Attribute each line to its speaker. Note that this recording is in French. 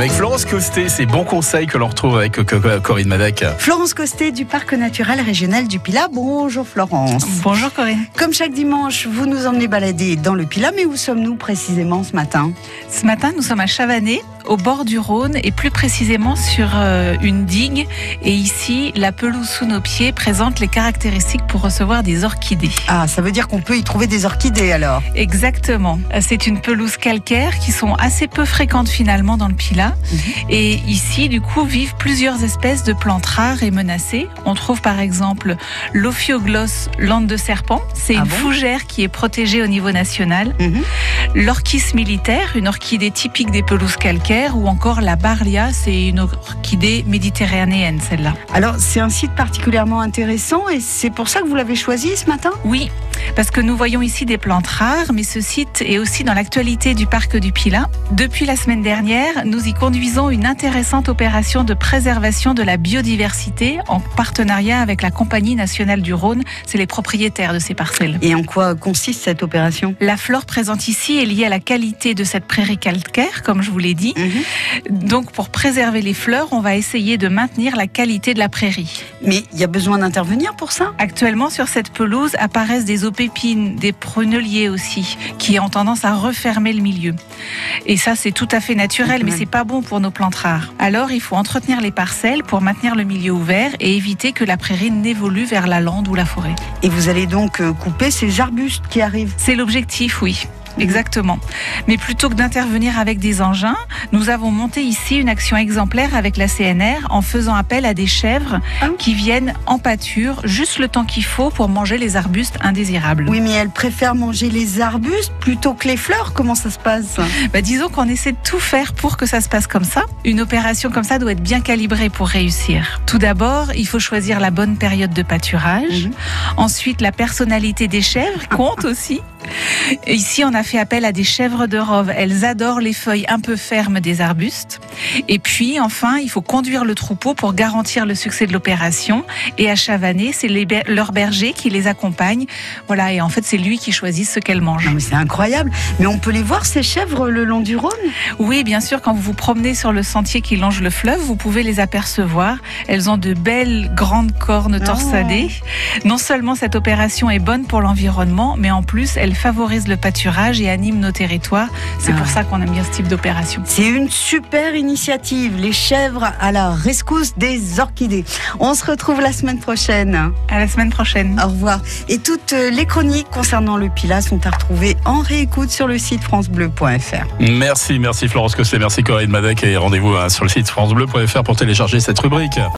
Speaker 1: Avec Florence Costé, ces bons conseils que l'on retrouve avec Corinne Madec.
Speaker 2: Florence Costé du Parc naturel régional du Pilat. Bonjour Florence.
Speaker 3: Bonjour Corinne.
Speaker 2: Comme chaque dimanche, vous nous emmenez balader dans le Pilat, mais où sommes-nous précisément ce matin?
Speaker 3: Ce matin, nous sommes à Chavanais, au bord du Rhône et plus précisément sur euh, une digue. Et ici, la pelouse sous nos pieds présente les caractéristiques pour recevoir des orchidées.
Speaker 2: Ah, ça veut dire qu'on peut y trouver des orchidées alors
Speaker 3: Exactement. C'est une pelouse calcaire qui sont assez peu fréquentes finalement dans le Pilat. Mhm. Et ici, du coup, vivent plusieurs espèces de plantes rares et menacées. On trouve par exemple l'Ophiogloss lande de serpent. C'est ah une fougère qui est protégée au niveau national. Mhm. L'orchis militaire, une orchidée typique des pelouses calcaires ou encore la Barlia, c'est une orchidée méditerranéenne celle-là.
Speaker 2: Alors c'est un site particulièrement intéressant et c'est pour ça que vous l'avez choisi ce matin?
Speaker 3: Oui, parce que nous voyons ici des plantes rares, mais ce site est aussi dans l'actualité du parc du Pilat. Depuis la semaine dernière, nous y conduisons une intéressante opération de préservation de la biodiversité en partenariat avec la Compagnie nationale du Rhône. C'est les propriétaires de ces parcelles.
Speaker 2: Et en quoi consiste cette opération?
Speaker 3: La flore présente ici est liée à la qualité de cette prairie calcaire, comme je vous l'ai dit. Mhm. Donc pour préserver les fleurs, on va essayer de maintenir la qualité de la prairie.
Speaker 2: Mais il y a besoin d'intervenir pour ça?
Speaker 3: Actuellement, sur cette pelouse apparaissent des pépines, des pruneliers aussi, qui ont tendance à refermer le milieu. Et ça, c'est tout à fait naturel, mais c'est pas bon pour nos plantes rares. Alors, il faut entretenir les parcelles pour maintenir le milieu ouvert et éviter que la prairie n'évolue vers la lande ou la forêt.
Speaker 2: Et vous allez donc euh, couper ces arbustes qui arrivent?
Speaker 3: C'est l'objectif, oui. Exactement. Mais plutôt que d'intervenir avec des engins, nous avons monté ici une action exemplaire avec la CNR en faisant appel à des chèvres ah. qui viennent en pâture juste le temps qu'il faut pour manger les arbustes indésirables.
Speaker 2: Oui, mais elles préfèrent manger les arbustes plutôt que les fleurs. Comment ça se passe?
Speaker 3: Bah, Disons qu'on essaie de tout faire pour que ça se passe comme ça. Une opération comme ça doit être bien calibrée pour réussir. Tout d'abord, il faut choisir la bonne période de pâturage. Mhm. Ensuite, la personnalité des chèvres compte aussi. Ici, on a fait appel à des chèvres de rove. Elles adorent les feuilles un peu fermes des arbustes. Et puis, enfin, il faut conduire le troupeau pour garantir le succès de l'opération. Et à Chavanais, c'est leur berger qui les accompagne. Voilà, et en fait, c'est lui qui choisit ce qu'elles mangent.
Speaker 2: C'est incroyable. Mais on peut les voir, ces chèvres, le long du Rhône?
Speaker 3: Oui, bien sûr. Quand vous vous promenez sur le sentier qui longe le fleuve, vous pouvez les apercevoir. Elles ont de belles grandes cornes ah. torsadées. Non seulement cette opération est bonne pour l'environnement, mais en plus, elle favorise le pâturage et anime nos territoires. C'est pour ah. ça qu'on aime bien ce type d'opération.
Speaker 2: C'est une super initiative, les chèvres à la rescousse des orchidées. On se retrouve la semaine prochaine.
Speaker 3: À la semaine prochaine.
Speaker 2: Au revoir. Et toutes les chroniques concernant le Pilat sont à retrouver en réécoute sur le site francebleu.fr.
Speaker 1: Merci, merci Florence Cosset, merci Corinne Madec et rendez-vous hein, sur le site francebleu.fr pour télécharger cette rubrique.